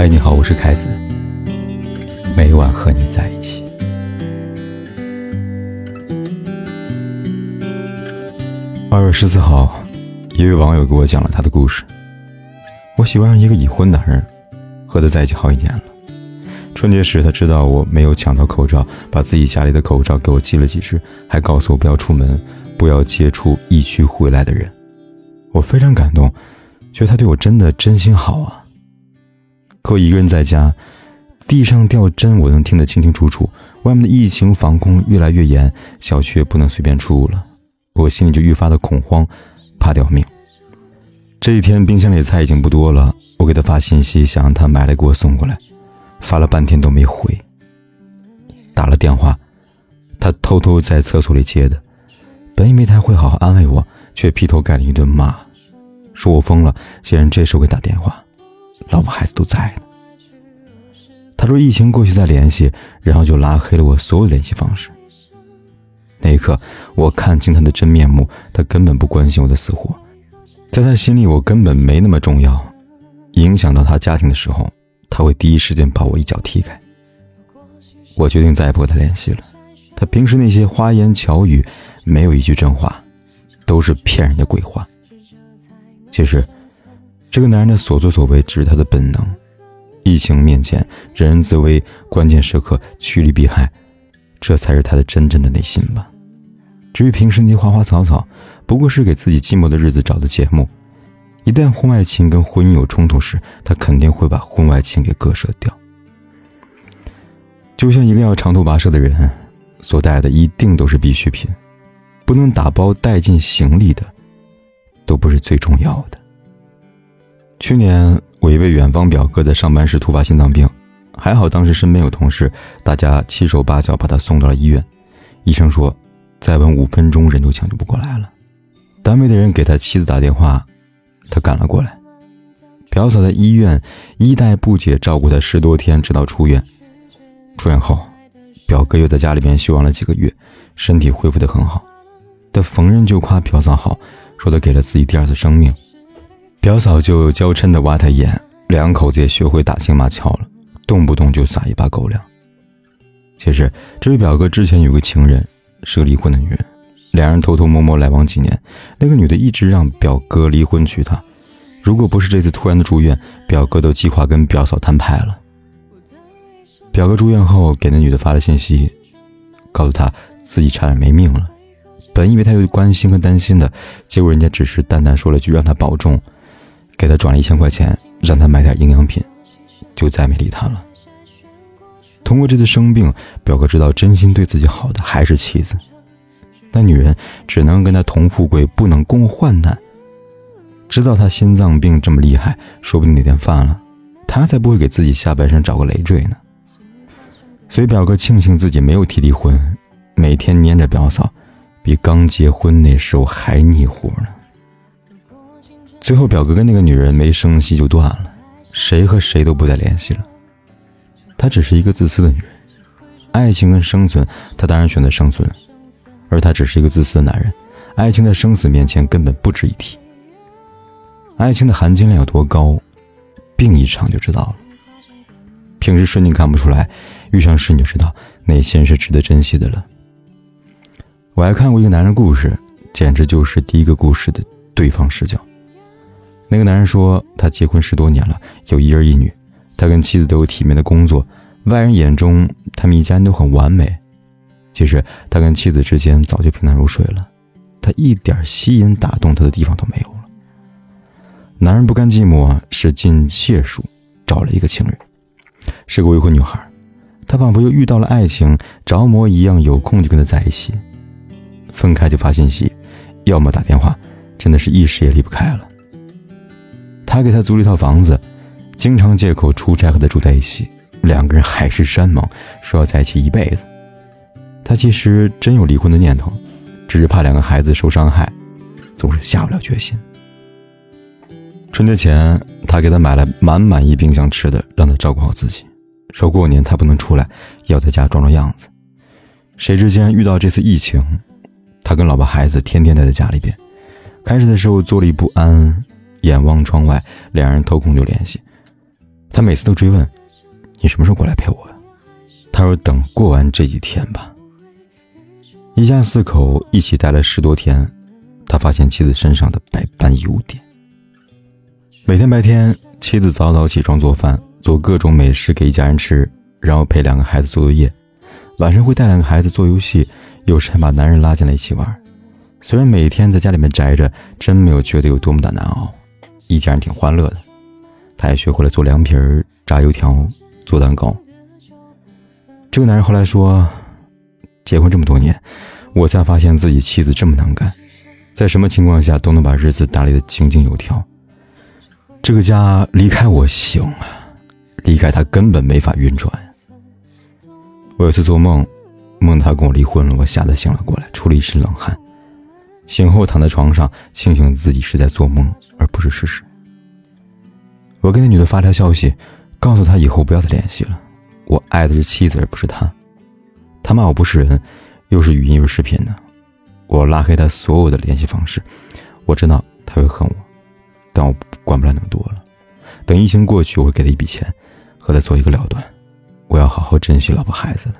嗨，你好，我是凯子。每晚和你在一起。二月十四号，一位网友给我讲了他的故事。我喜欢上一个已婚男人，和他在一起好几年了。春节时，他知道我没有抢到口罩，把自己家里的口罩给我寄了几只，还告诉我不要出门，不要接触疫区回来的人。我非常感动，觉得他对我真的真心好啊。可我一个人在家，地上掉针我能听得清清楚楚。外面的疫情防控越来越严，小区也不能随便出入了，我心里就愈发的恐慌，怕掉命。这一天冰箱里的菜已经不多了，我给他发信息，想让他买来给我送过来，发了半天都没回。打了电话，他偷偷在厕所里接的，本以为他会好好安慰我，却劈头盖脸一顿骂，说我疯了，竟然这时候给打电话。老婆孩子都在呢。他说疫情过去再联系，然后就拉黑了我所有联系方式。那一刻，我看清他的真面目，他根本不关心我的死活，在他心里我根本没那么重要。影响到他家庭的时候，他会第一时间把我一脚踢开。我决定再也不和他联系了。他平时那些花言巧语，没有一句真话，都是骗人的鬼话。其实。这个男人的所作所为只是他的本能。疫情面前，人人自危，关键时刻趋利避害，这才是他的真正的内心吧。至于平时那些花花草草，不过是给自己寂寞的日子找的节目。一旦婚外情跟婚姻有冲突时，他肯定会把婚外情给割舍掉。就像一个要长途跋涉的人，所带的一定都是必需品，不能打包带进行李的，都不是最重要的。去年，我一位远方表哥在上班时突发心脏病，还好当时身边有同事，大家七手八脚把他送到了医院。医生说，再晚五分钟人就抢救不过来了。单位的人给他妻子打电话，他赶了过来。表嫂在医院衣带不解照顾他十多天，直到出院。出院后，表哥又在家里边休养了几个月，身体恢复得很好。他逢人就夸表嫂好，说他给了自己第二次生命。表嫂就娇嗔的挖他眼，两口子也学会打情骂俏了，动不动就撒一把狗粮。其实这位表哥之前有个情人，是个离婚的女人，两人偷偷摸摸来往几年，那个女的一直让表哥离婚娶她。如果不是这次突然的住院，表哥都计划跟表嫂摊牌了。表哥住院后给那女的发了信息，告诉她自己差点没命了。本以为他有关心和担心的，结果人家只是淡淡说了句让他保重。给他转了一千块钱，让他买点营养品，就再没理他了。通过这次生病，表哥知道真心对自己好的还是妻子。那女人只能跟他同富贵，不能共患难。知道他心脏病这么厉害，说不定哪天犯了，他才不会给自己下半身找个累赘呢。所以表哥庆幸自己没有提离婚，每天黏着表嫂，比刚结婚那时候还腻乎呢。最后，表哥跟那个女人没声息就断了，谁和谁都不再联系了。她只是一个自私的女人，爱情跟生存，她当然选择生存，而他只是一个自私的男人，爱情在生死面前根本不值一提。爱情的含金量有多高，病一场就知道了。平时顺境看不出来，遇上事你就知道哪些人是值得珍惜的了。我还看过一个男人故事，简直就是第一个故事的对方视角。那个男人说，他结婚十多年了，有一儿一女，他跟妻子都有体面的工作，外人眼中他们一家人都很完美。其实他跟妻子之间早就平淡如水了，他一点吸引打动他的地方都没有了。男人不甘寂寞，使尽解数找了一个情人，是个未婚女孩，他仿佛又遇到了爱情，着魔一样，有空就跟她在一起，分开就发信息，要么打电话，真的是一时也离不开了。他给他租了一套房子，经常借口出差和他住在一起，两个人海誓山盟，说要在一起一辈子。他其实真有离婚的念头，只是怕两个孩子受伤害，总是下不了决心。春节前，他给他买了满满一冰箱吃的，让他照顾好自己，说过年他不能出来，要在家装装样子。谁知竟然遇到这次疫情，他跟老婆孩子天天待在家里边，开始的时候坐立不安。眼望窗外，两人偷空就联系。他每次都追问：“你什么时候过来陪我呀？”他说：“等过完这几天吧。”一家四口一起待了十多天，他发现妻子身上的百般优点。每天白天，妻子早早起床做饭，做各种美食给一家人吃，然后陪两个孩子做作业。晚上会带两个孩子做游戏，有时还把男人拉进来一起玩。虽然每天在家里面宅着，真没有觉得有多么的难熬，一家人挺欢乐的。他也学会了做凉皮儿、炸油条、做蛋糕。这个男人后来说：“结婚这么多年，我才发现自己妻子这么能干，在什么情况下都能把日子打理得井井有条。这个家离开我行啊，离开他根本没法运转。”我有次做梦，梦他跟我离婚了，我吓得醒了过来，出了一身冷汗。醒后躺在床上，庆幸自己是在做梦，而不是事实。我给那女的发条消息，告诉她以后不要再联系了。我爱的是妻子，而不是她。她骂我不是人，又是语音又是视频的。我拉黑她所有的联系方式。我知道她会恨我，但我管不了那么多了。等疫情过去，我会给她一笔钱，和她做一个了断。我要好好珍惜老婆孩子了。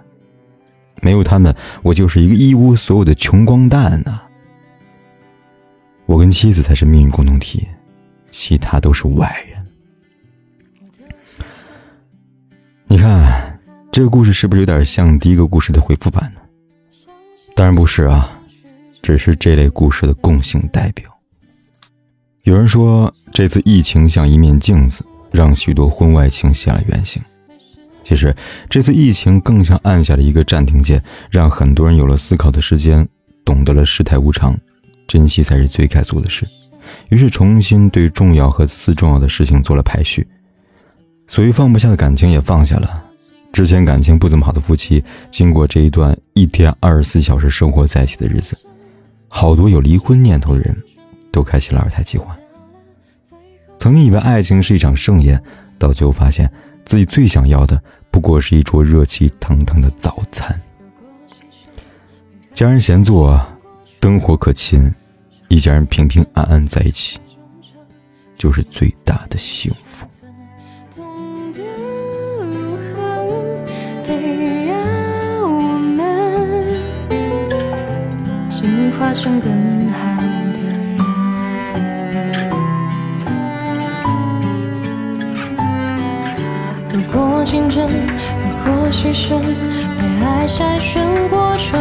没有他们，我就是一个一无所有的穷光蛋呐。我跟妻子才是命运共同体，其他都是外人。你看，这个故事是不是有点像第一个故事的回复版呢？当然不是啊，只是这类故事的共性代表。有人说，这次疫情像一面镜子，让许多婚外情现了原形。其实，这次疫情更像按下了一个暂停键，让很多人有了思考的时间，懂得了世态无常，珍惜才是最该做的事。于是，重新对重要和次重要的事情做了排序。所谓放不下的感情也放下了，之前感情不怎么好的夫妻，经过这一段一天二十四小时生活在一起的日子，好多有离婚念头的人，都开启了二胎计划。曾经以为爱情是一场盛宴，到最后发现自己最想要的不过是一桌热气腾腾的早餐。家人闲坐，灯火可亲，一家人平平安安在一起，就是最大的幸福。化成更好的人。如果竞争，如果牺牲，被爱筛选过程，